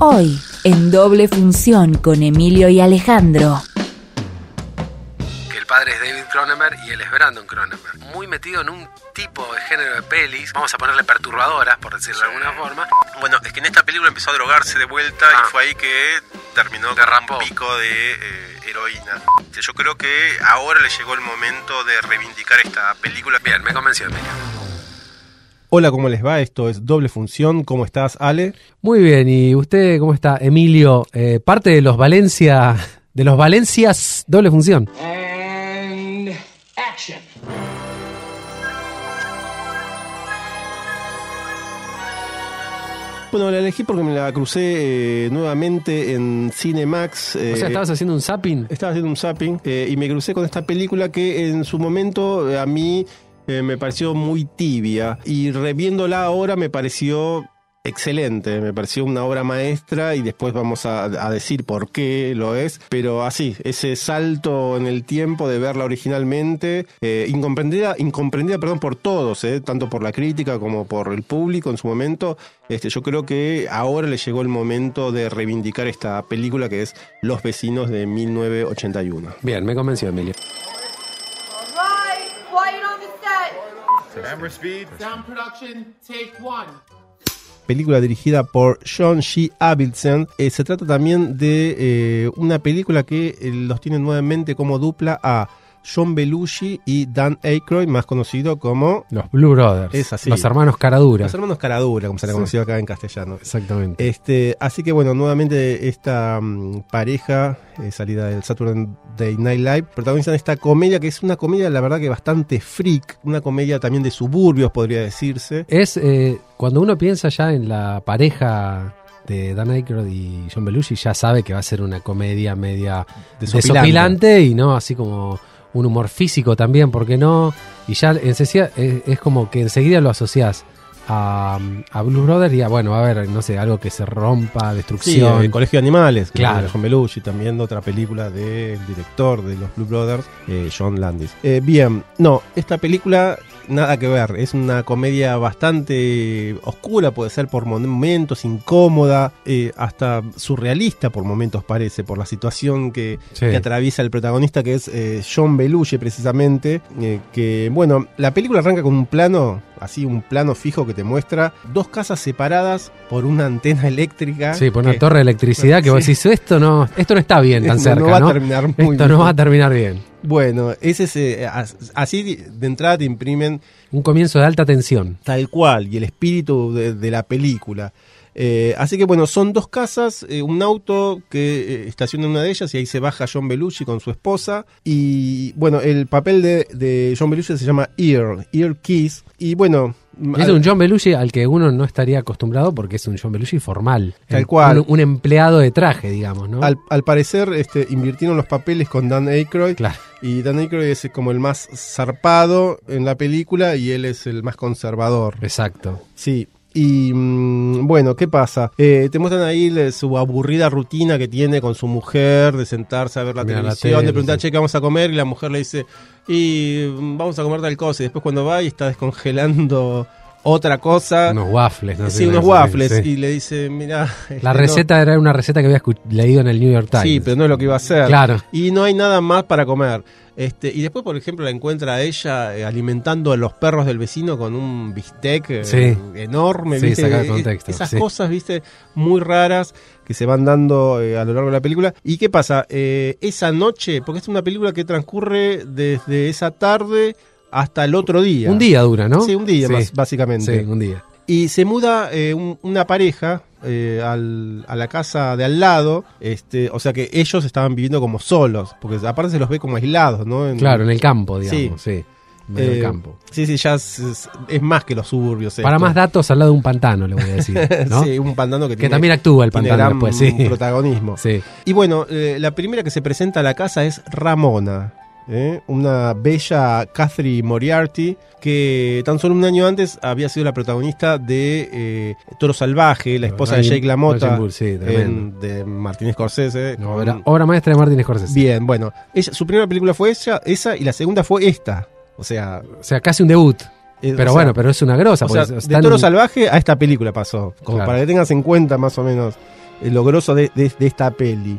Hoy, en doble función con Emilio y Alejandro. que el padre es David Cronenberg y él es Brandon Cronenberg. Muy metido en un tipo de género de pelis, vamos a ponerle perturbadoras, por decirlo de alguna forma. Bueno, es que en esta película empezó a drogarse de vuelta Ah. y fue ahí que terminó Derrapó. con un pico de eh, heroína. Yo creo que ahora le llegó el momento de reivindicar esta película. Bien, me convenció, Emilio. Hola, ¿cómo les va? Esto es Doble Función. ¿Cómo estás, Ale? Muy bien, ¿y usted cómo está? Emilio, eh, parte de los Valencia, de los Valencias doble función. And action. Bueno, la elegí porque me la crucé eh, nuevamente en Cinemax. eh, O sea, estabas haciendo un zapping. Estaba haciendo un zapping eh, y me crucé con esta película que en su momento eh, a mí eh, me pareció muy tibia y reviéndola ahora me pareció excelente, me pareció una obra maestra y después vamos a, decir por qué lo es, pero así, ese salto en el tiempo de verla originalmente, eh, incomprendida, incomprendida perdón, por todos, eh, tanto por la crítica como por el público en su momento, este, yo creo que ahora le llegó el momento de reivindicar esta película que es Los vecinos de 1981. Bien, me convenció, Emilio. Camera speed. Sound production. Take one. película dirigida por John G. Avildsen. Eh, se trata también de eh, una película que eh, los tiene nuevamente como dupla a John Belushi y Dan Aykroyd, más conocido como Los Blue Brothers. Es así. Los hermanos Caradura. los hermanos Caradura, como se le Sí. conoció acá en castellano. Exactamente. Este, así que bueno, nuevamente esta mm, pareja eh, salida del Saturday Night Live protagonizan esta comedia que es una comedia la verdad que bastante freak, una comedia también de suburbios podría decirse. Es eh, cuando uno piensa ya en la pareja de Dan Aykroyd y John Belushi, ya sabe que va a ser una comedia media Desopilante. desopilante y no así como un humor físico también, porque no? Y ya enseguida, es, es como que enseguida lo asociás a, a Blue Brothers y a, bueno, a ver, no sé, algo que se rompa, Sí, destrucción. el Colegio de Animales, que Claro. John Belushi, también otra película del director de los Blue Brothers, eh, John Landis. Eh, bien, no, esta película nada que ver, es una comedia bastante oscura, puede ser por momentos, incómoda, eh, hasta surrealista por momentos parece, por la situación que, Sí. que atraviesa el protagonista que es eh, John Belushi precisamente, eh, que bueno, la película arranca con un plano, así un plano fijo que te muestra dos casas separadas por una antena eléctrica. Sí, por una que- torre de electricidad que vos Sí. decís, esto no, esto no está bien tan no- cerca, no va a terminar muy Esto bien. no va a terminar bien. Bueno, ese es, eh, as- así de entrada te imprimen Un comienzo de alta tensión. tal cual y el espíritu de, de la película. Eh, así que bueno, son dos casas, eh, un auto que eh, estaciona en una de ellas y ahí se baja John Belushi con su esposa. Y bueno, el papel de, de John Belushi se llama Ear, Ear Keys. Y bueno, Es un John Belushi al que uno no estaría acostumbrado porque es un John Belushi formal. Tal Un- cual. Un, un empleado de traje, digamos, ¿no? al, al parecer este, invirtieron los papeles con Dan Aykroyd. Claro. Y Dan Aykroyd es como el más zarpado en la película y él es el más conservador. Exacto. Sí. Y mm, bueno, ¿qué pasa? Eh, te muestran ahí le- su aburrida rutina que tiene con su mujer, de sentarse a ver la televisión, tele, de preguntar, sí. che, ¿qué vamos a comer? Y la mujer le dice, y mm, vamos a comer tal cosa. Y después cuando va y está descongelando otra cosa, Unos waffles, no sé. sí, unos waffles, sí. y le dice, mira... La receta era una receta que había leído en el New York Times. Sí, pero no es lo que iba a hacer. Claro. Y no hay nada más para comer. Este, y después, por ejemplo, la encuentra a ella eh, alimentando a los perros del vecino con un bistec eh, enorme. Sí, ¿viste? sacado de contexto, Esas sí. cosas, viste, muy raras que se van dando eh, a lo largo de la película. ¿Y qué pasa? Esa noche, porque es una película que transcurre desde esa tarde hasta el otro día. Un día dura, ¿no? Sí, un día, Sí. más- básicamente. Sí, un día. Y se muda eh, un- una pareja eh, al- a la casa de al lado, este, o sea que ellos estaban viviendo como solos, porque aparte se los ve como aislados, ¿no? En- Claro, en el campo, digamos, sí. medio eh, campo. Sí, sí, ya es, es- es más que los suburbios. Para esto. más datos, al lado de un pantano, le voy a decir. ¿no? sí, un pantano que, que tiene, también actúa el pantano gran después, sí. protagonismo. Sí. Y bueno, la primera que se presenta a la casa es Ramona, ¿eh? una bella Catherine Moriarty que tan solo un año antes había sido la protagonista de eh, Toro Salvaje, la esposa de Jake LaMotta sí, en- de Martin Scorsese. No, con- obra, obra maestra de Martin Scorsese. Bien, bueno, ella, su primera película fue ella, esa y la segunda fue esta. O sea, O sea, casi un debut. eh, Pero sea, bueno, pero es una grosa. o sea, porque de Toro Salvaje a esta película pasó, como Claro. para que tengas en cuenta más o menos lo grosso de, de- de esta peli.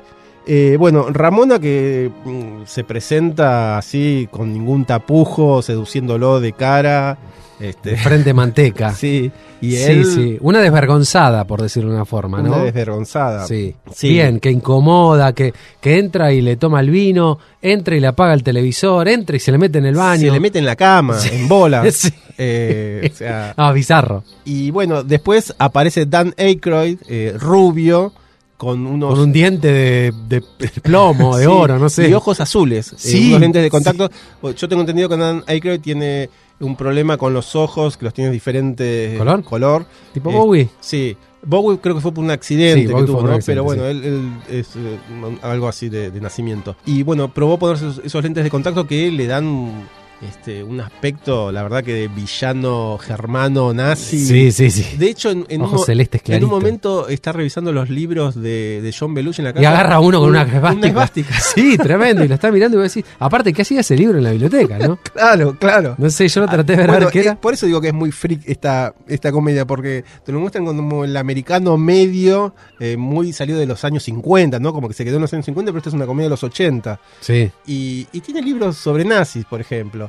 Eh, bueno, Ramona que mm, se presenta así con ningún tapujo, seduciéndolo de cara. Este, frente manteca. sí, y sí, él sí. Una desvergonzada, por decirlo de una forma, ¿no? una desvergonzada. Sí. Sí. Bien, que incomoda, que, que entra y le toma el vino, entra y le apaga el televisor, entra y se le mete en el baño. Se le mete en la cama, en bola. Sí. Eh, o sea, Ah, bizarro. y bueno, después aparece Dan Aykroyd, eh, rubio, con unos Con un diente de, de plomo, de Sí, oro, no sé. Y ojos azules, eh, Sí, unos lentes de contacto. Yo tengo entendido que Dan Aykroyd tiene un problema con los ojos, que los tiene diferente ¿Color? color. Tipo Eh, Bowie. Sí. Bowie creo que fue por un accidente Sí, que Bowie tuvo, ¿no? Pero bueno, él, él es eh, algo así de, de nacimiento. Y bueno, probó ponerse esos, esos lentes de contacto que le dan este, un aspecto, la verdad que de villano germano nazi. Sí, sí, sí. De hecho, en, en un, Ojos en momento está revisando los libros de, de John Belushi en la casa. Y agarra uno con una Una esvástica. Sí, tremendo. Y lo está mirando y vos decís, aparte, ¿qué hacía ese libro en la biblioteca, no? Claro, claro. No sé, yo lo traté de ver, Bueno, ver qué es- era. por eso digo que es muy freak esta, esta comedia, porque te lo muestran como el americano medio, eh, muy salido de los años 50, ¿no? Como que se quedó en los años 50, pero esta es una comedia de los 80. Sí. Y, y tiene libros sobre nazis, por ejemplo.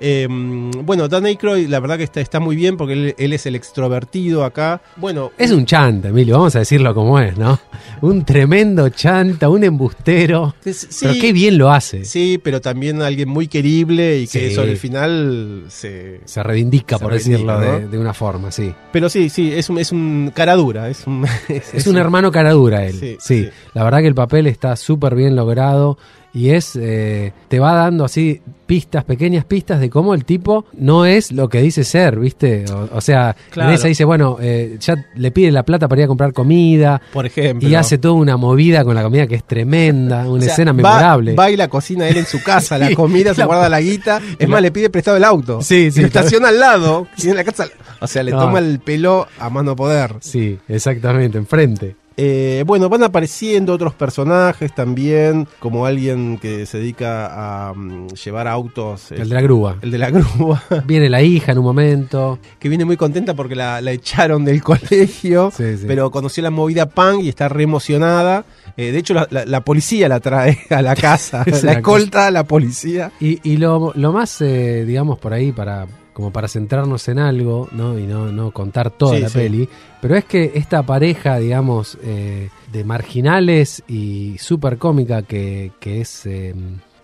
Eh, bueno, Dan Aykroyd, la verdad que está, está muy bien porque él, él es el extrovertido acá. Bueno, Es un chanta, Emilio, vamos a decirlo como es, ¿no? Un tremendo chanta, un embustero. es- sí, Pero qué bien lo hace. sí, pero también alguien muy querible y que Sí. sobre el final se, Se reivindica, Se por reivindica, decirlo de, ¿no? de una forma, sí. Pero sí, sí, es un, es un cara dura, es un, Es un hermano cara dura él. Sí. la verdad que el papel está súper bien logrado y es eh, te va dando así pistas, pequeñas pistas de cómo el tipo no es lo que dice ser, ¿viste? O, o sea, Claro. en esa dice, bueno, eh, ya le pide la plata para ir a comprar comida por ejemplo. y hace toda una movida con la comida que es tremenda, una O sea, escena memorable. Va, y la cocina él en su casa, la comida, se guarda la guita. Es más, le pide prestado el auto. Sí, sí, lo estaciona al lado. Tiene la casa. O sea, le No. toma el pelo a mano poder. Sí, exactamente, enfrente. Eh, bueno, van apareciendo otros personajes también, como alguien que se dedica a mm, llevar autos. eh, El de la grúa. el de la grúa, Viene la hija en un momento. que viene muy contenta porque la, la echaron del colegio, Sí, sí. pero conoció la movida punk y está re emocionada. Eh, de hecho, la, la- la policía la trae a la casa, la escolta a la policía. Y, y lo, lo más, eh, digamos, por ahí, para como para centrarnos en algo, ¿no? Y no, no contar toda Sí, la peli, pero es que esta pareja, digamos, eh, de marginales y súper cómica que, que es eh,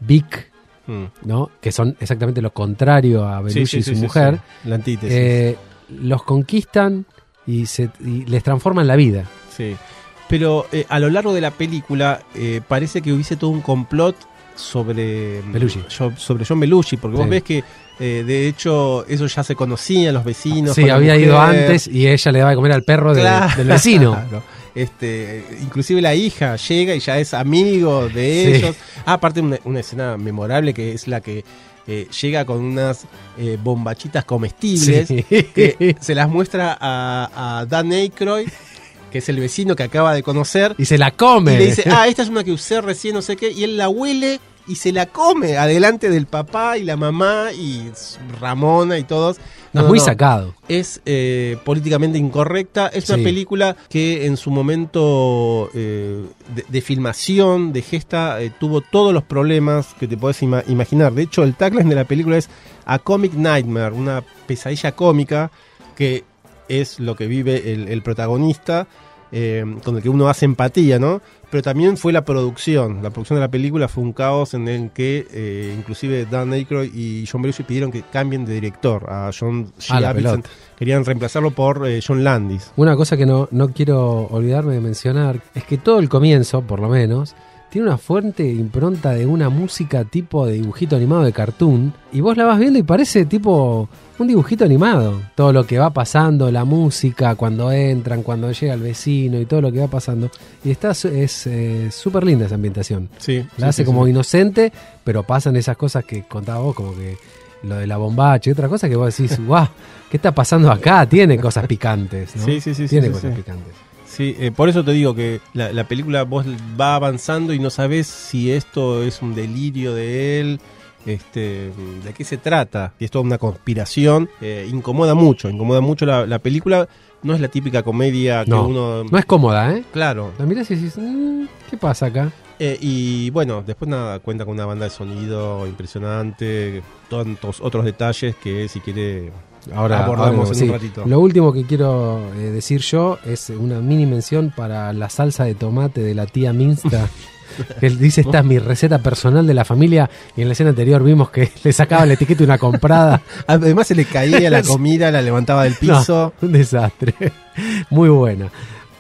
Vic, Mm. ¿no? Que son exactamente lo contrario a Belushi Sí, sí, y su sí, mujer, sí. La antítesis. eh, los conquistan y, se, y les transforman la vida. Sí. Pero eh, a lo largo de la película parece que hubiese todo un complot sobre Belushi. sobre John Belushi, porque vos ves que eh, de hecho ellos ya se conocían, los vecinos. Sí, había ido antes y ella le daba de comer al perro de- del vecino. Este, inclusive la hija llega y ya es amigo de Sí. ellos. Ah, aparte una, una escena memorable que es la que eh, llega con unas eh, bombachitas comestibles Sí. que se las muestra a, a Dan Aykroyd, que es el vecino que acaba de conocer, Y se la come. y le dice, ah, esta es una que usé recién, no sé qué, y él la huele y se la come adelante del papá y la mamá y Ramona y todos. No, es muy sacado. Es eh, políticamente incorrecta. Es una película que en su momento eh, de, de filmación, de gesta, eh, tuvo todos los problemas que te puedes ima- imaginar. De hecho, el tagline de la película es A Comic Nightmare, una pesadilla cómica que es lo que vive el, el protagonista, eh, con el que uno hace empatía, ¿no? Pero también fue la producción. La producción de la película fue un caos en el que eh, inclusive Dan Aykroyd y John Belushi pidieron que cambien de director a John G. Querían reemplazarlo por eh, John Landis. Una cosa que no, no quiero olvidarme de mencionar es que todo el comienzo, por lo menos, tiene una fuerte impronta de una música tipo de dibujito animado de cartoon. Y vos la vas viendo y parece tipo un dibujito animado. Todo lo que va pasando, la música, cuando entran, cuando llega el vecino y todo lo que va pasando. Y está es eh, súper linda esa ambientación. Sí, La hace como inocente, pero pasan esas cosas que contaba vos, como que lo de la bombacha y otra cosa que vos decís, guau, ¿qué está pasando acá? Tiene cosas picantes, ¿no? Sí, sí, sí, sí, Tiene cosas picantes. Sí, eh, por eso te digo que la, la película vos va avanzando y no sabes si esto es un delirio de él este, de qué se trata, y es toda una conspiración, eh, incomoda mucho, incomoda mucho la, la película. No es la típica comedia que No, uno... no es cómoda, ¿eh? Claro, La mirás y decís, "Mm, ¿qué pasa acá? Eh, y bueno, después nada, cuenta con una banda de sonido impresionante, tantos otros detalles que si quiere Ahora abordamos ahora, en sí. un ratito. Lo último que quiero eh, decir yo es una mini mención para la salsa de tomate de la tía Minsta. que él dice, esta es mi receta personal de la familia. Y en la escena anterior vimos que le sacaba la etiqueta y una comprada. Además se le caía la comida, la levantaba del piso. No, un desastre. Muy buena.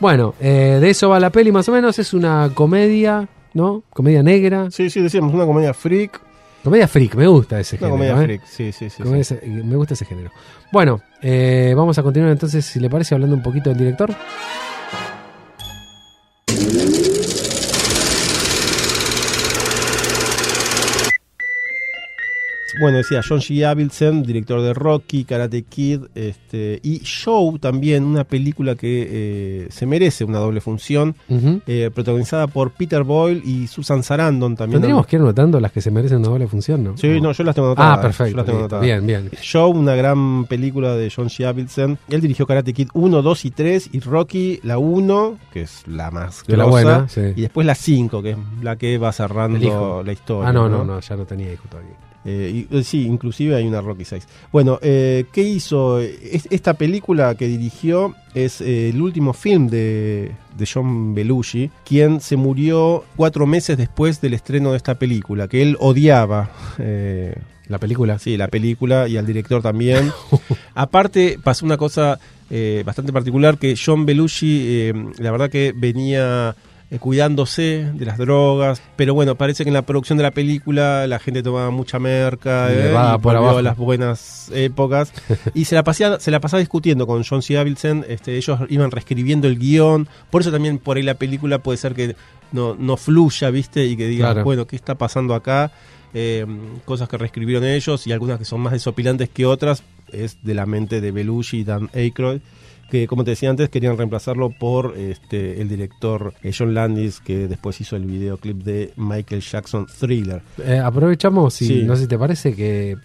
Bueno, eh, de eso va la peli más o menos. Es una comedia, ¿no? Comedia negra. Sí, sí, decíamos, una comedia freak. Comedia freak, me gusta ese género. comedia ¿eh? freak, sí, sí, sí. Comedia- sí. Me gusta ese género. Bueno, eh, vamos a continuar entonces, si le parece, hablando un poquito del director. Bueno, decía John G. Avildsen, director de Rocky, Karate Kid, este, y Show también, una película que eh, se merece una doble función, eh, protagonizada por Peter Boyle y Susan Sarandon también. Tendríamos que ir notando las que se merecen una doble función, ¿no? Sí, no, yo las tengo anotadas. Ah, yo perfecto. las tengo listo. anotadas. Bien, bien. Show, una gran película de John G. Avildsen. Él dirigió Karate Kid 1, 2 y 3 y Rocky la 1, que es la más Que la grosa, buena, sí. y después la 5, que es la que va cerrando la historia. Ah, no, no, no, ya no tenía hijo todavía. Eh, y- eh, sí, inclusive hay una Rocky 6. Bueno, eh, ¿qué hizo? Es- esta película que dirigió es eh, el último film de, de John Belushi, quien se murió cuatro meses después del estreno de esta película, que él odiaba. La película. Sí, la película y al director también. Aparte, pasó una cosa bastante particular que John Belushi, eh, la verdad que venía eh, cuidándose de las drogas, pero bueno, parece que en la producción de la película la gente tomaba mucha merca Y eh, va y por volvió abajo. a las buenas épocas y se la pasaba, se la pasaba discutiendo con John C. Avildsen, este, ellos iban reescribiendo el guion, por eso también por ahí la película puede ser que no, no fluya, ¿viste? Y que digas, Claro. bueno, ¿qué está pasando acá? Eh, cosas que reescribieron ellos y algunas que son más desopilantes que otras es de la mente de Belushi y Dan Aykroyd que como te decía antes querían reemplazarlo por este el director eh, John Landis que después hizo el videoclip de Michael Jackson Thriller Eh, aprovechamos y Sí. no sé si te parece que,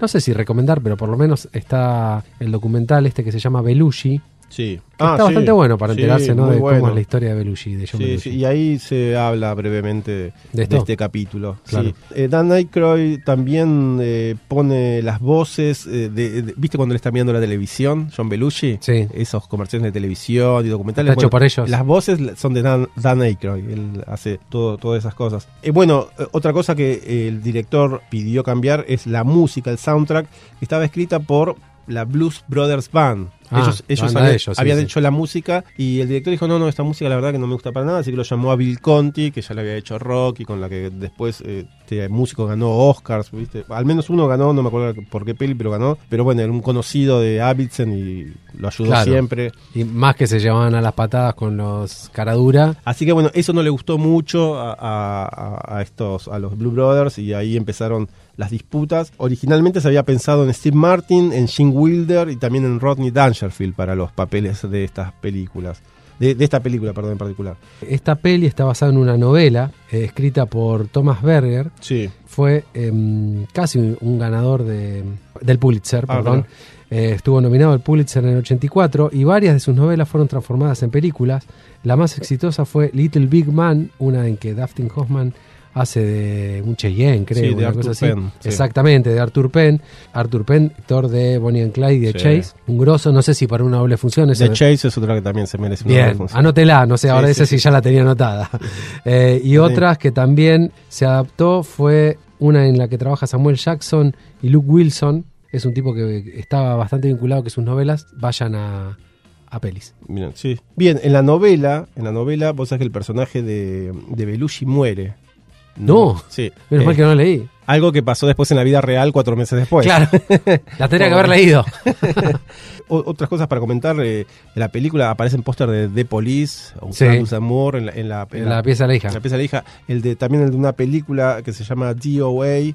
no sé si recomendar, pero por lo menos está el documental este que se llama Belushi. Sí está bastante bueno para enterarse ¿no? de cómo es la historia de Belushi, de John Sí, Belushi. y ahí se habla brevemente de, este capítulo. Claro. Eh, Dan Aykroyd también eh, pone las voces, eh, de, de- ¿viste cuando le está mirando la televisión, John Belushi? Sí. Esos comerciales de televisión y documentales. Está hecho por ellos. Las voces son de Dan, Dan Aykroyd, él hace todo, todas esas cosas. Bueno, otra cosa que el director pidió cambiar es la música, el soundtrack, que estaba escrita por la Blues Brothers Band. Ah, ellos habían, de ellos, sí, habían sí. hecho la música y el director dijo, no, no, esta música la verdad que no me gusta para nada, así que lo llamó a Bill Conti, que ya le había hecho rock y con la que después eh, este músico ganó Oscars, ¿viste? Al menos uno ganó, no me acuerdo por qué peli, pero ganó. Pero bueno, era un conocido de Avildsen y lo ayudó Claro. siempre. Y más que se llevaban a las patadas con los caradura. Así que bueno, eso no le gustó mucho a- a estos, a los Blue Brothers y ahí empezaron las disputas. Originalmente se había pensado en Steve Martin, en Gene Wilder y también en Rodney Dangerfield para los papeles de estas películas. De, de esta película, perdón, en particular. Esta peli está basada en una novela eh, escrita por Thomas Berger. Sí. Fue em, casi un, un ganador de, del Pulitzer, Ah, perdón. Eh, estuvo nominado al Pulitzer en el 84 y varias de sus novelas fueron transformadas en películas. La más exitosa fue Little Big Man, una en que Dustin Hoffman hace de un Cheyenne, creo, Sí, de Arthur cosa así. Penn, sí. Exactamente, de Arthur Penn. Arthur Penn, actor de Bonnie and Clyde y de Sí. Chase. Un grosso, no sé si para una doble función. es- Chase es otra que también se merece una Bien, referencia. anótela, no sé, ahora esa sí, ya la tenía anotada. Eh, y otras que también se adaptó fue una en la que trabaja Samuel Jackson y Luke Wilson. Es un tipo que estaba bastante vinculado que sus novelas vayan a, a pelis. Sí. Bien, en la novela, en la novela, vos sabés que el personaje de, de Belushi muere. No. Sí. Menos Eh, mal que no leí. Algo que pasó después en la vida real cuatro meses después. Claro, la tendría que haber leído. Otras cosas para comentar, eh, en la película aparece un póster de The Police, o Sí. Amor, en la, en la, En la pieza de la hija. en la pieza de la hija. El de, también el de una película que se llama DOA, eh,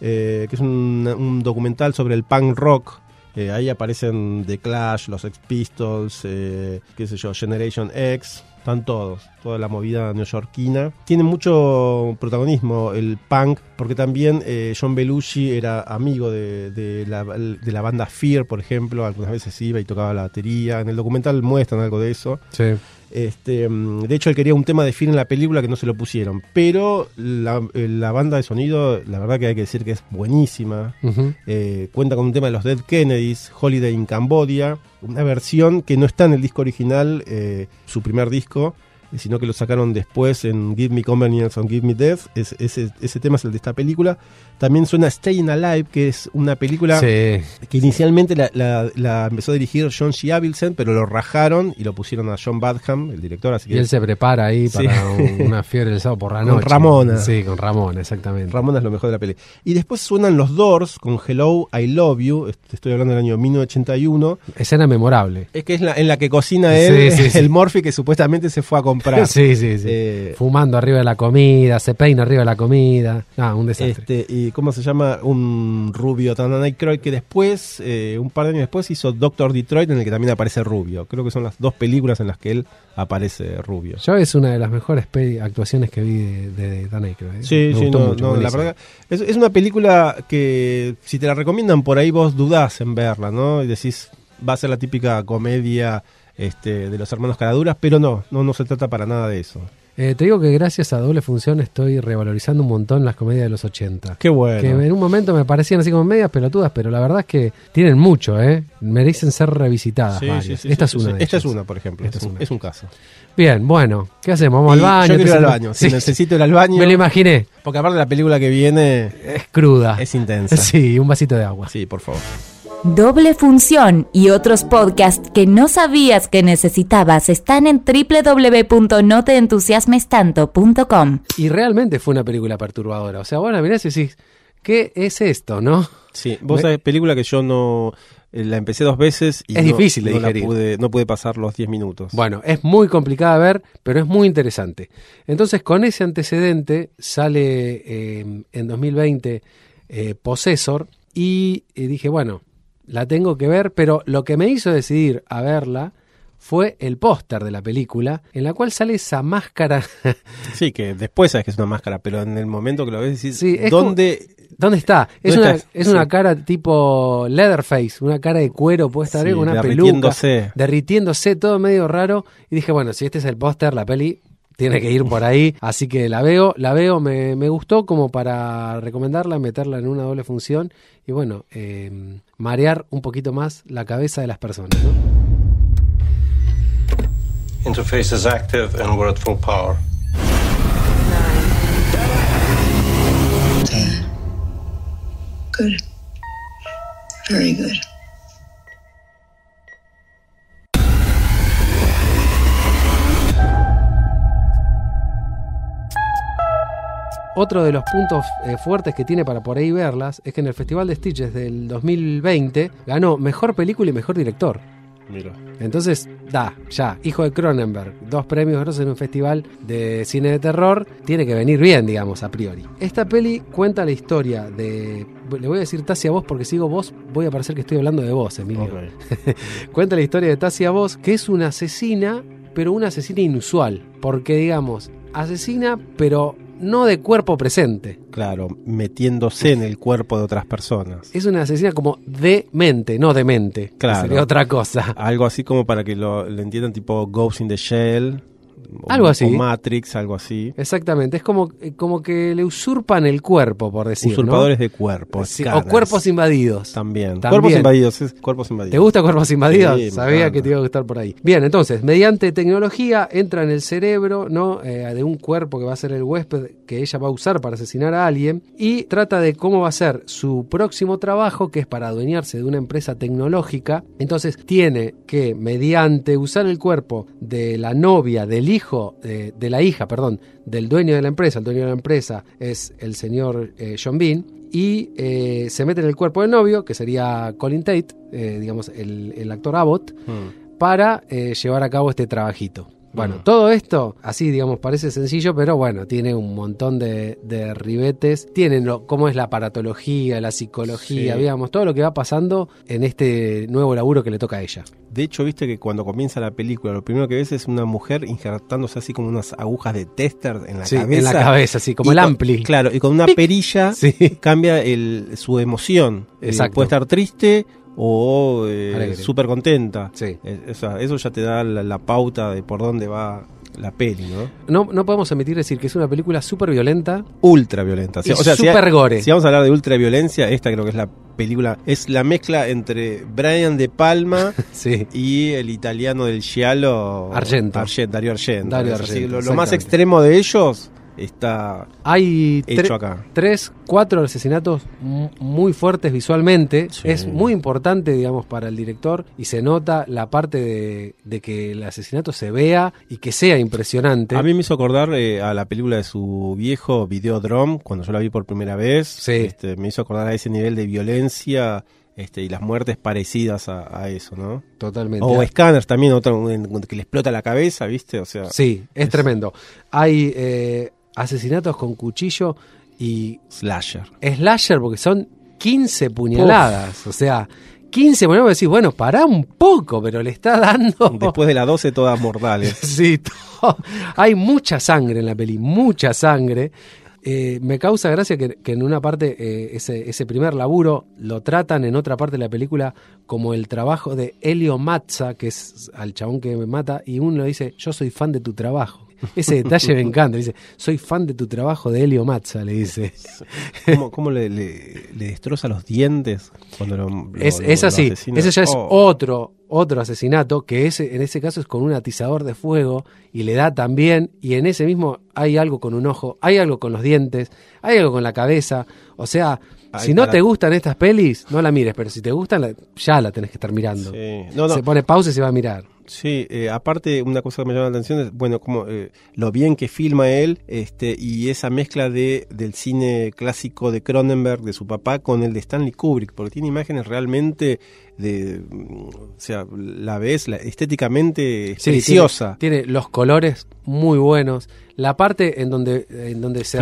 que es un, un documental sobre el punk rock. Eh, ahí aparecen The Clash, los Sex Pistols, eh, qué sé yo, Generation X. están todos, toda la movida neoyorquina. Tiene mucho protagonismo el punk, porque también eh, John Belushi era amigo de, de la, de la banda Fear, por ejemplo, algunas veces iba y tocaba la batería. En el documental muestran algo de eso. Sí. Este, mm, de hecho, él quería un tema de Fear en la película que no se lo pusieron. Pero la, eh, la banda de sonido, la verdad que hay que decir que es buenísima. Eh, cuenta con un tema de los Dead Kennedys, Holiday in Cambodia, una versión que no está en el disco original, eh, su primer disco, sino que lo sacaron después en Give Me Convenience and Give Me Death. Es- ese, ese tema es el de esta película. También suena Staying Alive, que es una película Sí. que inicialmente la, la- la empezó a dirigir John C. Avildsen, pero lo rajaron y lo pusieron a John Badham, el director. Así Y que él se prepara ahí Sí. para un- una fiebre el sábado por la Con noche. Ramona. Sí, con Ramona, exactamente. Ramona es lo mejor de la peli. Y después suenan los Doors con Hello, I Love You. Est- Estoy hablando del año 1981. Escena memorable. Es que es la, en la que cocina él, Sí, sí, sí. el Morphy que supuestamente se fue a comprar. Sí, sí, sí. Eh, Fumando arriba de la comida, se peina arriba de la comida. Ah, un desastre. Este, y cómo se llama un rubio tan Aykroyd que después, eh, un par de años después, hizo Doctor Detroit en el que también aparece rubio. Creo que son las dos películas en las que él aparece rubio. Yo es una de las mejores actuaciones que vi de, de Dan Aykroyd. ¿eh? Sí, Me sí, no, mucho, no, la verdad. Es, es una película que si te la recomiendan por ahí vos dudás en verla, ¿no? Y decís, va a ser la típica comedia este, de los hermanos Caraduras, pero no, no, no se trata para nada de eso. Eh, te digo que gracias a Doble Función estoy revalorizando un montón las comedias de los 80. Qué bueno. Que en un momento me parecían así como medias pelotudas, pero la verdad es que tienen mucho, ¿eh? Merecen ser revisitadas Sí, sí, sí, Esta es una de Esta es ellas. una, por ejemplo. Esta es, es un, una. es un caso. Bien, bueno, ¿qué hacemos? ¿Vamos Y al baño? Yo quiero ir al ¿Te- baño. Si Sí, necesito ir al baño. Me lo imaginé. Porque aparte la película que viene Es cruda. es intensa. Sí, un vasito de agua. Sí, por favor. Doble Función y otros podcasts que no sabías que necesitabas están en www.noteentusiasmestanto.com. Y realmente fue una película perturbadora. O sea, vos la mirás y decís, ¿qué es esto, no? Sí, vos Me- sabés, película que yo no eh, la empecé dos veces y Es no- difícil de no la pude, no pude pasar los 10 minutos. Bueno, es muy complicada de ver, pero es muy interesante. Entonces, con ese antecedente sale eh, en 2020 eh, Possessor y eh, dije, bueno, la tengo que ver, pero lo que me hizo decidir a verla fue el póster de la película, en la cual sale esa máscara. Sí, que después sabes que es una máscara, pero en el momento que lo ves decís, Sí, es ¿dónde? ¿Dónde está? Es, ¿Dónde una, es Sí. una cara tipo Leatherface, una cara de cuero puesta Sí, arriba, con una peluca, derritiéndose. derritiéndose, todo medio raro. Y dije, bueno, si este es el póster, la peli tiene que ir por ahí. Así que la veo, la veo, me, me gustó como para recomendarla, meterla en una doble función y bueno, eh, marear un poquito más la cabeza de las personas. ¿no? Interface is active and we're at full power. Good. Very good. Otro de los puntos eh, fuertes que tiene para por ahí verlas es que en el Festival de Stitches del 2020 ganó mejor película y mejor director. Mira. Entonces, da, ya, hijo de Cronenberg, dos premios grosos en un festival de cine de terror, tiene que venir bien, digamos, a priori. Esta peli cuenta la historia de. Le voy a decir Tassia Vos porque sigo vos, voy a parecer que estoy hablando de vos, Emilio. Ok. Cuenta la historia de Tassia Vos, que es una asesina, pero una asesina inusual. Porque, digamos, asesina, pero no de cuerpo presente. Claro, metiéndose en el cuerpo de otras personas. Es una asesina como de mente, no de mente. que Claro. Sería otra cosa. Algo así como para que lo, lo entiendan tipo Ghost in the Shell. O- Algo así. O Matrix, algo así. Exactamente, es como, eh, como que le usurpan el cuerpo, por decir. ¿no? Usurpadores de cuerpos. Sí, o cuerpos invadidos. También. También. Cuerpos invadidos, es cuerpos invadidos. ¿Te gusta Cuerpos Invadidos? Sí, Sabía que te iba a gustar por ahí. Bien, entonces, mediante tecnología entra en el cerebro ¿no? Eh, de un cuerpo que va a ser el huésped que ella va a usar para asesinar a alguien y trata de cómo va a ser su próximo trabajo, que es para adueñarse de una empresa tecnológica. Entonces, tiene que, mediante usar el cuerpo de la novia, del hijo, eh, de la hija, perdón, del dueño de la empresa, el dueño de la empresa es el señor eh, John Bean, y eh, se mete en el cuerpo del novio, que sería Colin Tate, eh, digamos, el, el actor Abbott, Mm, para llevar a cabo este trabajito. Bueno, todo esto, así digamos, parece sencillo, pero bueno, tiene un montón de, de ribetes. Tienen lo, cómo es la aparatología, la psicología, Sí. digamos, todo lo que va pasando en este nuevo laburo que le toca a ella. De hecho, viste que cuando comienza la película, lo primero que ves es una mujer injertándose así como unas agujas de tester en la Sí, cabeza. en la cabeza, así como el con- ampli. Claro, y con una perilla Sí. cambia el, su emoción. Eh, Exacto. puede estar triste o eh, súper contenta. Sí. Eh, o sea, eso ya te da la, la pauta de por dónde va la peli, ¿no? No, no podemos omitir decir que es una película súper violenta. Ultra violenta. Y o sea, si, súper gore. si vamos a hablar de ultra violencia, esta creo que es la película, es la mezcla entre Brian De Palma Sí. y el italiano del Giallo Argento. Argento, Dario Argento. Dario lo, lo más extremo de ellos está Hay hecho tre- acá. tres, cuatro asesinatos mu- muy fuertes visualmente. Sí. Es muy importante, digamos, para el director y se nota la parte de, de que el asesinato se vea y que sea impresionante. A mí me hizo acordar eh, a la película de su viejo Videodrome, cuando yo la vi por primera vez. Sí. Este, me hizo acordar a ese nivel de violencia este, y las muertes parecidas a, a eso, ¿no? Totalmente. O Scanners también, otro que le explota la cabeza, ¿viste? O sea, Sí, es, Es- tremendo. Hay eh, asesinatos con cuchillo y slasher. slasher porque son 15 puñaladas. O sea, 15 puñaladas. Vos decís, bueno, pará un poco, pero le está dando. Después de las 12 todas mortales. Sí, todo. hay mucha sangre en la peli, mucha sangre. Eh, me causa gracia que, que en una parte eh, ese, ese primer laburo lo tratan en otra parte de la película como el trabajo de Elio Mazza, que es al chabón que me mata, y uno dice, yo soy fan de tu trabajo. Ese detalle me encanta, dice, soy fan de tu trabajo de Elio Mazza, le dice. ¿Cómo, cómo le, le- le destroza los dientes cuando lo, lo- Es, lo- es lo así, asesina? ese ya es Oh. otro, otro asesinato, que ese, en ese caso es con un atizador de fuego y le da también, y en ese mismo hay algo con un ojo, hay algo con los dientes, hay algo con la cabeza, o sea, si no te gustan estas pelis, no la mires, pero si te gustan, la- ya la tenés que estar mirando. Sí. No, no, Se pone pausa y se va a mirar. Sí, eh, aparte una cosa que me llama la atención es, bueno, como eh, lo bien que filma él este y esa mezcla de del cine clásico de Cronenberg, de su papá, con el de Stanley Kubrick, porque tiene imágenes realmente de, mm, o sea, la ves la- estéticamente es Sí, preciosa. Tiene, tiene los colores muy buenos. La parte en donde, en donde se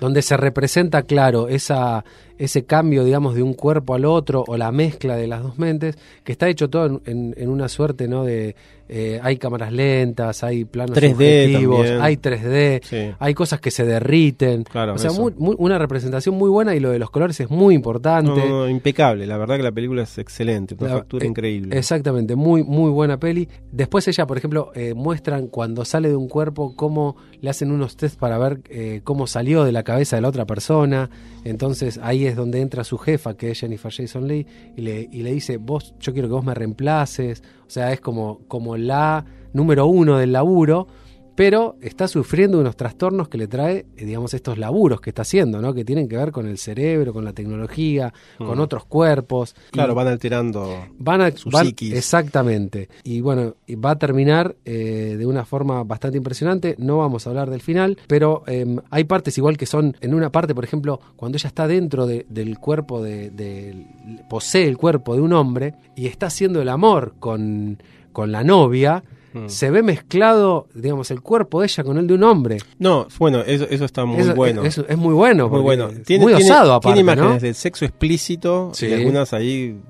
donde se representa, claro, esa, ese cambio, digamos, de un cuerpo al otro o la mezcla de las dos mentes, que está hecho todo en, en- en una suerte, ¿no? De eh, hay cámaras lentas, hay planos 3D subjetivos, también. hay 3D, Sí. hay cosas que se derriten. Claro, o sea, eso. muy- muy- una representación muy buena y lo de los colores es muy importante. No, no, no, impecable, la verdad que la película es excelente, una La- factura eh, increíble. Exactamente, muy, muy buena peli. Después ella, por ejemplo, eh, muestran cuando sale de un cuerpo cómo le hacen unos test para ver cómo salió de la cabeza de la otra persona. Entonces ahí es donde entra su jefa, que es Jennifer Jason Leigh, y le, y le dice, vos, yo quiero que vos me reemplaces. Sea, es como, como la número uno del laburo. Pero está sufriendo unos trastornos que le trae, digamos, estos laburos que está haciendo, ¿no? Que tienen que ver con el cerebro, con la tecnología, con Mm. otros cuerpos. Claro, van alterando van a su van- psiquis. exactamente y bueno va a terminar eh, de una forma bastante impresionante no vamos a hablar del final pero eh, hay partes igual que son en una parte por ejemplo cuando ella está dentro de- del cuerpo de, de- posee el cuerpo de un hombre y está haciendo el amor con con la novia Mm. se ve mezclado digamos el cuerpo de ella con el de un hombre No, bueno, eso, eso está muy Eso- bueno. es, es muy bueno Muy bueno. Tiene, muy tiene- osado aparte tiene imágenes ¿no? del sexo explícito Sí. y algunas ahí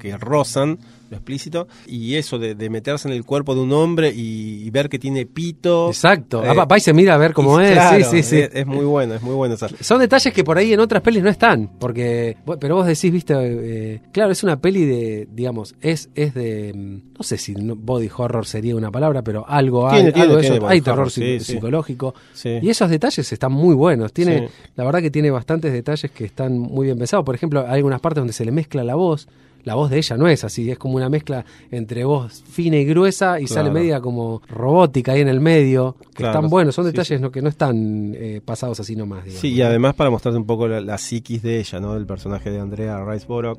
que rozan lo explícito. Y eso de, de meterse en el cuerpo de un hombre y, y ver que tiene pito. exacto Eh, Ah, va y se mira a ver cómo es claro, sí sí sí Es, es muy bueno, es muy bueno. esa- Son detalles que por ahí en otras pelis no están, porque, pero vos decís, viste, eh, claro, es una peli de, digamos, es, es de, mm, no sé si body horror sería una palabra, pero algo, Tiene, hay, tiene, algo tiene eso, hay terror sí. psicológico, Sí. y esos detalles están muy buenos, tiene, Sí. la verdad que tiene bastantes detalles que están muy bien pensados, por ejemplo, hay algunas partes donde se le mezcla la voz, la voz de ella no es así, es como una mezcla entre voz fina y gruesa y Claro. sale media como robótica ahí en el medio, que Claro, están buenos, son sí, detalles sí. No, que no están eh, pasados así nomás. digamos, Sí, y además para mostrarte un poco la, la psiquis de ella, ¿no? Del personaje de Andrea Riceborough.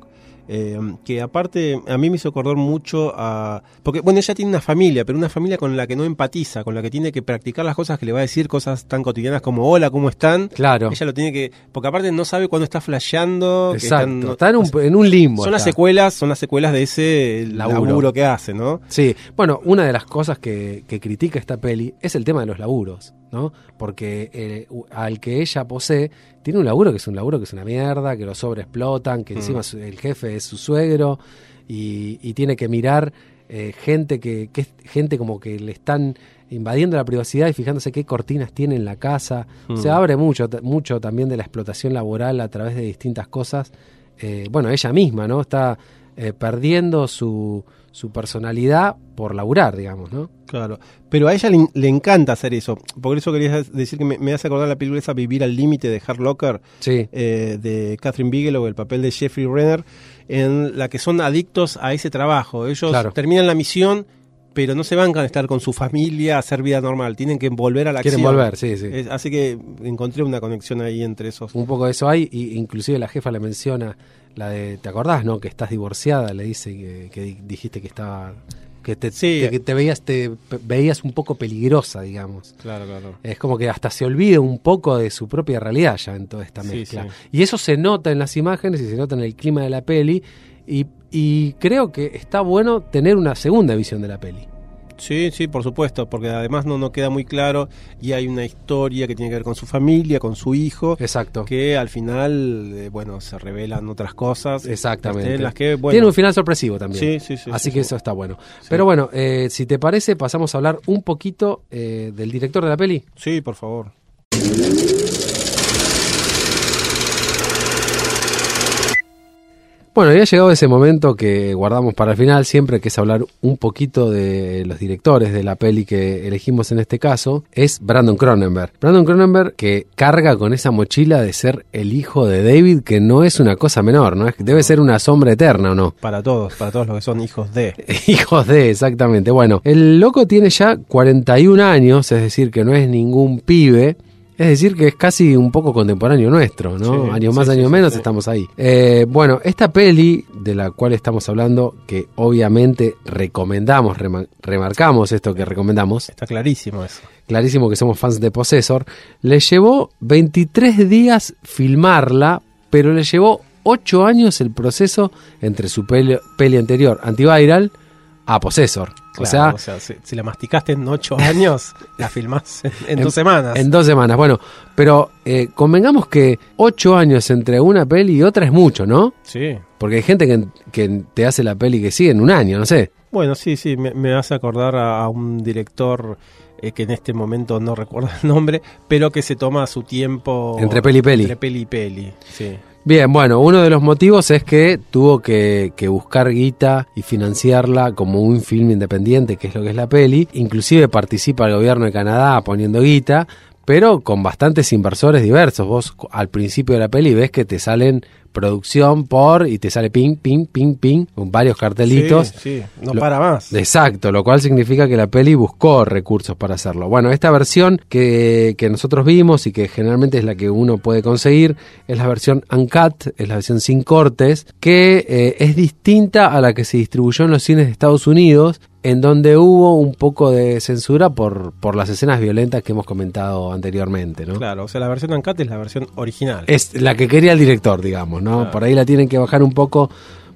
Eh, que aparte a mí me hizo acordar mucho a... Porque, bueno, ella tiene una familia, pero una familia con la que no empatiza, con la que tiene que practicar las cosas que le va a decir, cosas tan cotidianas como hola, ¿cómo están? Claro. Ella lo tiene que... Porque aparte no sabe cuándo está flasheando. que Exacto. están- está en un, en un limbo. son las secuelas, son las secuelas de ese Laburo. laburo, que hace, ¿no? Sí, bueno, una de las cosas que, que critica esta peli es el tema de los laburos, ¿no? Porque eh, al que ella posee, tiene un laburo que es un laburo que es una mierda, que lo sobreexplotan, que encima su- el jefe es su suegro y, y tiene que mirar eh, gente que, que es gente como que le están invadiendo la privacidad y fijándose qué cortinas tiene en la casa. Se Mm. abre mucho, mucho también de la explotación laboral a través de distintas cosas. Eh, bueno, ella misma, ¿no? Está perdiendo su, su personalidad por laburar, digamos, ¿no? Claro, pero a ella le, le encanta hacer eso. Por eso quería decir que me, me hace acordar la película esa Vivir al Límite de Hard Locker, Sí. eh, de Catherine Bigelow, el papel de Jeffrey Renner, en la que son adictos a ese trabajo. Ellos Claro. terminan la misión, pero no se bancan a estar con su familia, a hacer vida normal. Tienen que volver a la Quieren acción. volver, sí, sí. Es- así que encontré una conexión ahí entre esos. Un poco de eso hay, y inclusive la jefa le menciona la de, ¿te acordás, no? Que estás divorciada, le dice que, que di- dijiste que estaba, que te, Sí. te- que te veías, te veías un poco peligrosa, digamos. Claro, claro. Es como que hasta se olvida un poco de su propia realidad ya en toda esta Sí, mezcla. sí. Y eso se nota en las imágenes y se nota en el clima de la peli. Y, y creo que está bueno tener una segunda visión de la peli. Sí, sí, por supuesto, porque además no, no queda muy claro y hay una historia que tiene que ver con su familia, con su hijo, Exacto. que al final, eh, bueno, se revelan otras cosas. Exactamente. En las que, bueno, Tiene un final sorpresivo también. Sí, sí, sí, Así sí, que sí. eso está bueno. Pero bueno, eh, si te parece, pasamos a hablar un poquito eh, del director de la peli. Sí, por favor. Bueno, ya ha llegado ese momento que guardamos para el final siempre, que es hablar un poquito de los directores de la peli que elegimos en este caso, es Brandon Cronenberg. Brandon Cronenberg que carga con esa mochila de ser el hijo de David, que no es una cosa menor, ¿no? Debe ser una sombra eterna, ¿o no? Para todos, para todos los que son hijos de. Hijos de, exactamente. Bueno, el loco tiene ya 41 años, es decir, que no es ningún pibe. Es decir, que es casi un poco contemporáneo nuestro, ¿no? Sí, más, sí, años sí, menos, estamos ahí. Eh, bueno, esta peli de la cual estamos hablando, que obviamente recomendamos, rema- remarcamos esto que recomendamos, Está clarísimo eso. clarísimo que somos fans de Possessor, le llevó 23 días filmarla, pero le llevó 8 años el proceso entre su peli, peli anterior, Antiviral, a Possessor. Claro, o sea, si, si la masticaste en ocho años, la filmás en, en dos semanas. en dos semanas. Bueno, pero eh, convengamos que 8 años entre una peli y otra es mucho, ¿no? Sí. Porque hay gente que, que te hace la peli que sigue en un año, no sé. Bueno, sí, sí, me, me hace acordar a, a un director eh, que en este momento no recuerdo el nombre, pero que se toma su tiempo Entre peli y peli. Entre peli y peli, sí. Bien, bueno, uno de los motivos es que tuvo que, que buscar guita y financiarla como un film independiente, que es lo que es la peli. Inclusive participa el gobierno de Canadá poniendo guita, pero con bastantes inversores diversos. Vos al principio de la peli ves que te salen producción por y te sale ping, ping, ping, ping, con varios cartelitos. Sí, sí, no Lo- para más. Exacto, lo cual significa que la peli buscó recursos para hacerlo. Bueno, esta versión que, que nosotros vimos y que generalmente es la que uno puede conseguir es la versión uncut, es la versión sin cortes, que eh, es distinta a la que se distribuyó en los cines de Estados Unidos, en donde hubo un poco de censura por, por las escenas violentas que hemos comentado anteriormente, ¿no? Claro, o sea, la versión uncut es la versión original. Es la que quería el director, digamos, ¿no? Claro. Por ahí la tienen que bajar un poco.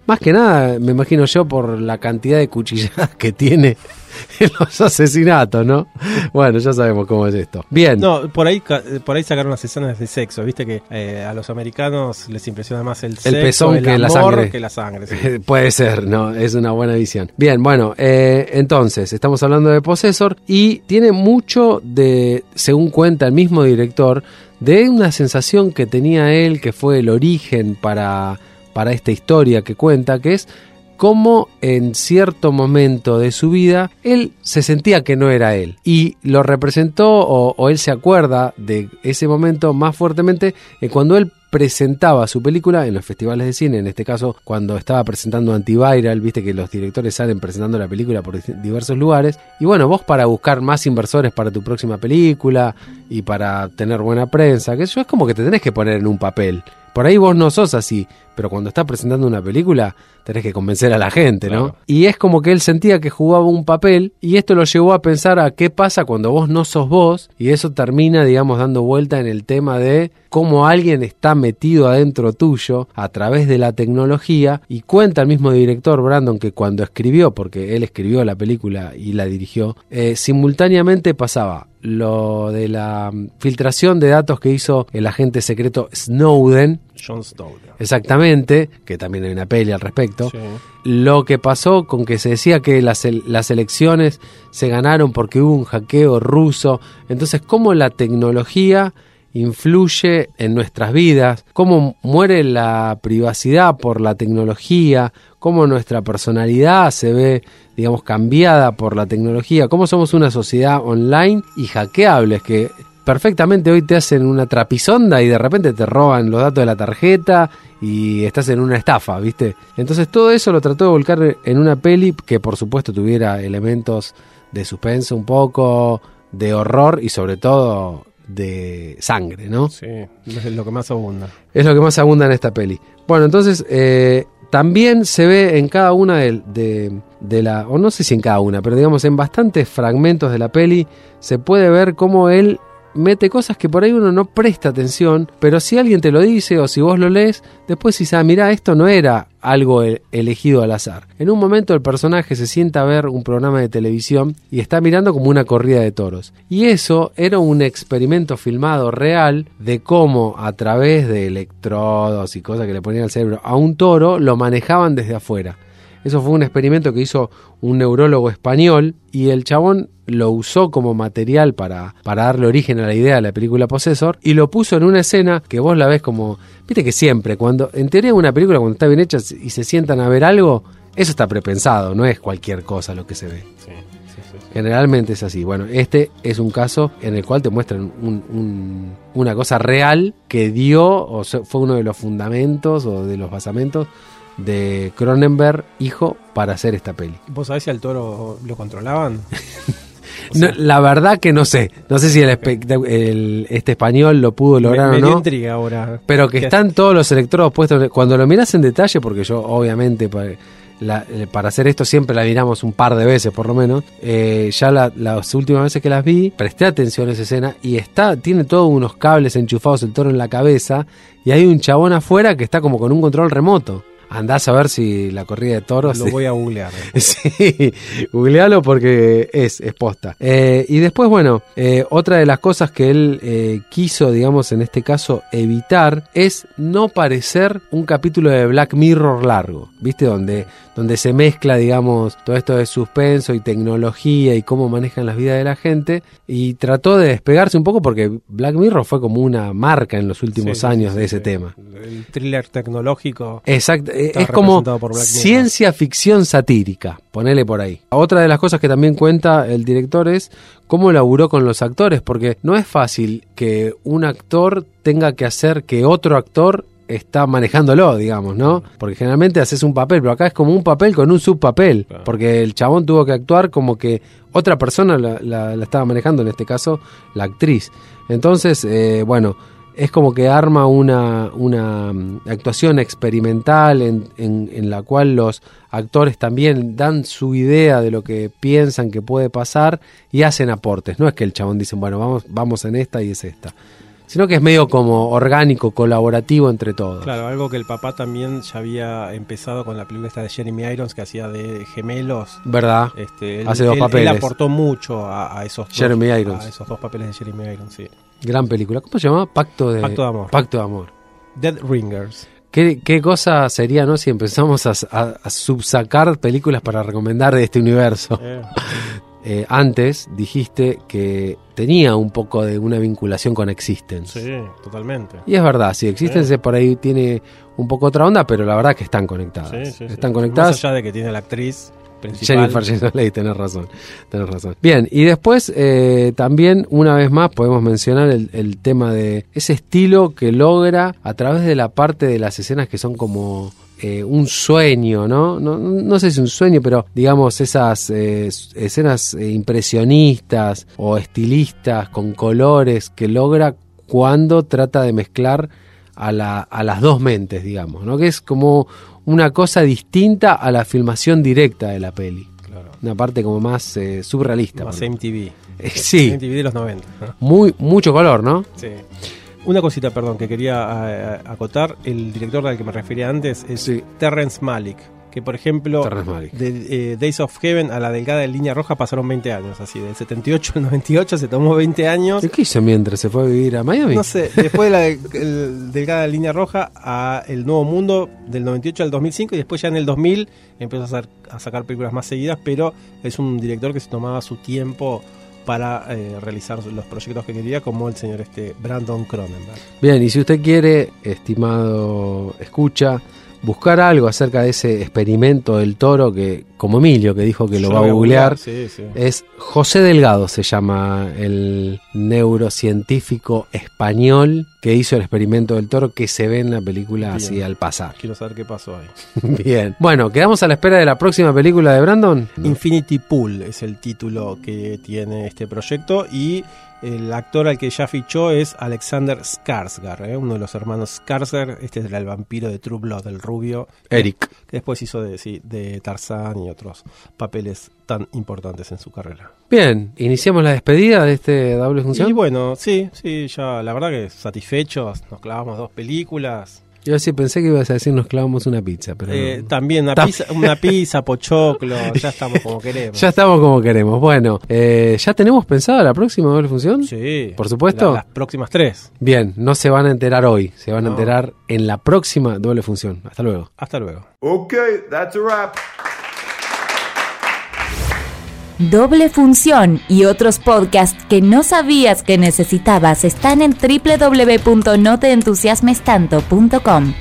Más que nada, me imagino yo, por la cantidad de cuchilladas que tiene en los asesinatos, ¿no? Bueno, ya sabemos cómo es esto. Bien. No, por ahí ca- por ahí sacaron las escenas de sexo, viste que eh, a los americanos les impresiona más el, sexo, pezón el que la amor sangre. que la sangre, sí. Puede ser, ¿no? Es una buena visión. Bien, bueno, eh, entonces, estamos hablando de Possessor y tiene mucho de, según cuenta el mismo director, de una sensación que tenía él, que fue el origen para, para esta historia que cuenta, que es cómo en cierto momento de su vida él se sentía que no era él y lo representó o, él se acuerda de ese momento más fuertemente eh, cuando él presentaba su película en los festivales de cine, en este caso cuando estaba presentando Antiviral, viste que los directores salen presentando la película por di- diversos lugares, y bueno, vos para buscar más inversores para tu próxima película y para tener buena prensa, que eso es como que te tenés que poner en un papel. Por ahí vos no sos así, pero cuando estás presentando una película tenés que convencer a la gente, ¿no? Claro. Y es como que él sentía que jugaba un papel y esto lo llevó a pensar a qué pasa cuando vos no sos vos y eso termina, digamos, dando vuelta en el tema de cómo alguien está metido adentro tuyo a través de la tecnología y cuenta el mismo director Brandon que cuando escribió, porque él escribió la película y la dirigió, eh, simultáneamente pasaba lo de la mm, filtración de datos que hizo el agente secreto Snowden, John Snowden. exactamente, que también hay una peli al respecto, Sí. lo que pasó con que se decía que las, las elecciones se ganaron porque hubo un hackeo ruso. Entonces, ¿cómo la tecnología influye en nuestras vidas? ¿Cómo muere la privacidad por la tecnología? ¿Cómo nuestra personalidad se ve, digamos, cambiada por la tecnología? ¿Cómo somos una sociedad online y hackeables que perfectamente hoy te hacen una trapisonda y de repente te roban los datos de la tarjeta y estás en una estafa, ¿viste? Entonces todo eso lo trató de volcar en una peli que por supuesto tuviera elementos de suspenso un poco, de horror y sobre todo de sangre, ¿no? Sí, es lo que más abunda. Es lo que más abunda en esta peli. Bueno, entonces eh, también se ve en cada una de, de, de la, o no sé si en cada una, pero digamos en bastantes fragmentos de la peli se puede ver cómo él mete cosas que por ahí uno no presta atención, pero si alguien te lo dice o si vos lo lees, después si sabes, mira, esto no era algo e- elegido al azar. En un momento el personaje se sienta a ver un programa de televisión y está mirando como una corrida de toros. Y eso era un experimento filmado real de cómo a través de electrodos y cosas que le ponían al cerebro a un toro lo manejaban desde afuera. Eso fue un experimento que hizo un neurólogo español y el chabón lo usó como material para, para darle origen a la idea de la película Possessor y lo puso en una escena que vos la ves como, viste que siempre, cuando en teoría una película cuando está bien hecha y se sientan a ver algo, eso está prepensado, no es cualquier cosa lo que se ve. Sí. Generalmente es así. Bueno, este es un caso en el cual te muestran un- un- una cosa real que dio, o fue uno de los fundamentos o de los basamentos de Cronenberg, hijo, para hacer esta peli. ¿Vos sabés si al toro lo controlaban? O No, sea, la verdad que no sé. No sé si el, este español lo pudo lograr me, me o no. intriga ahora. Pero que ¿Qué están todos los electrodos puestos. Cuando lo miras en detalle, porque yo obviamente la- eh, para hacer esto siempre la miramos un par de veces por lo menos, eh, ya la- las últimas veces que las vi, presté atención a esa escena y está, tiene todos unos cables enchufados el toro en la cabeza y hay un chabón afuera que está como con un control remoto. Andás a ver si la corrida de toros... Lo voy a googlear. Sí, googlealo porque es, es posta. Eh, y después, bueno, eh, otra de las cosas que él eh, quiso, digamos, en este caso, evitar es no parecer un capítulo de Black Mirror largo, ¿viste? Donde, donde se mezcla, digamos, todo esto de suspenso y tecnología y cómo manejan las vidas de la gente. Y trató de despegarse un poco porque Black Mirror fue como una marca en los últimos Sí, años sí, de ese tema. El thriller tecnológico. Exacto, Está es como ciencia ficción satírica, ponele por ahí. Otra de las cosas que también cuenta el director es cómo laburó con los actores, porque no es fácil que un actor tenga que hacer que otro actor está manejándolo, digamos, ¿no? Porque generalmente haces un papel, pero acá es como un papel con un subpapel, Claro. porque el chabón tuvo que actuar como que otra persona la, la- la estaba manejando, en este caso la actriz. Entonces, eh, bueno, es como que arma una, una mm, actuación experimental en, en- en la cual los actores también dan su idea de lo que piensan que puede pasar y hacen aportes. No es que el chabón dice, bueno, vamos, vamos en esta y es esta. Sino que es medio como orgánico, colaborativo entre todos. Claro, algo que el papá también ya había empezado con la película esta de Jeremy Irons que hacía de gemelos. ¿Verdad? Este, él, Hace dos él- papeles. Él aportó mucho a, a esos Jeremy dos, Irons. a esos dos papeles de Jeremy Irons, sí. Gran película. ¿Cómo se llama? Pacto de, Pacto de amor. Pacto de amor. Dead Ringers. ¿Qué, qué cosa sería, no? Si empezamos a, a- a subsacar películas para recomendar de este universo. Eh, Eh, antes dijiste que tenía un poco de una vinculación con Existence. sí, totalmente. Y es verdad, sí, Existence por ahí tiene un poco otra onda, pero la verdad que están conectadas. Sí, sí, sí. están Más conectadas. allá de que tiene la actriz principal. Jennifer Leigh, tenés razón, tenés razón. Bien, y después eh, también una vez más podemos mencionar el, el tema de ese estilo que logra a través de la parte de las escenas que son como eh, un sueño, ¿no? ¿no? No sé si un sueño, pero digamos esas eh, escenas impresionistas o estilistas con colores que logra cuando trata de mezclar a, la- a las dos mentes, digamos, ¿no? Que es como una cosa distinta a la filmación directa de la peli. Una parte como más eh, surrealista. Más. MTV. Eh, sí. MTV de los 90. ¿no? Muy, mucho color, ¿no? Sí. Una cosita, perdón, que quería eh, acotar. El director al que me refería antes es Terrence Malick. Que, por ejemplo, de eh, Days of Heaven a la delgada de línea roja pasaron 20 años. Así, del 78 al 98 se tomó 20 años. ¿Y ¿Qué hizo mientras se fue a vivir a Miami? No sé, después de la el- delgada de línea roja a El Nuevo Mundo del 98 al 2005 y después ya en el 2000 empezó a, hacer- a sacar películas más seguidas, pero es un director que se tomaba su tiempo para eh, realizar los proyectos que quería, como el señor este Brandon Cronenberg. Bien, y si usted quiere, estimado escucha, buscar algo acerca de ese experimento del toro que, como Emilio, que dijo que lo Yo va a googlear, googlear, sí, sí. es José Delgado, se llama el neurocientífico español que hizo el experimento del toro que se ve en la película Bien. así al pasar. Quiero saber qué pasó ahí. Bien. Bueno, quedamos a la espera de la próxima película de Brandon. Infinity Pool es el título que tiene este proyecto y el actor al que ya fichó es Alexander Skarsgård, ¿eh? uno de los hermanos Skarsgård. Este era el vampiro de True Blood, el rubio. Eric. Que después hizo de, sí, de Tarzán y otros papeles tan importantes en su carrera. Bien, iniciamos la despedida de este doble función. Y bueno, sí, sí, ya la verdad que satisfechos. Nos clavamos dos películas. Yo sí pensé que ibas a decir nos clavamos una pizza, pero Eh, no. también una pizza, una pizza, pochoclo, ya estamos como queremos. Ya estamos como queremos. Bueno, eh, ¿ya tenemos pensada la próxima doble función? Sí. Por supuesto. La- las próximas tres. Bien, no se van a enterar hoy, se van a enterar en la próxima doble función. Hasta luego. Hasta luego. Okay, that's a wrap. Doble función y otros podcasts que no sabías que necesitabas están en www.noteentusiasmestanto.com.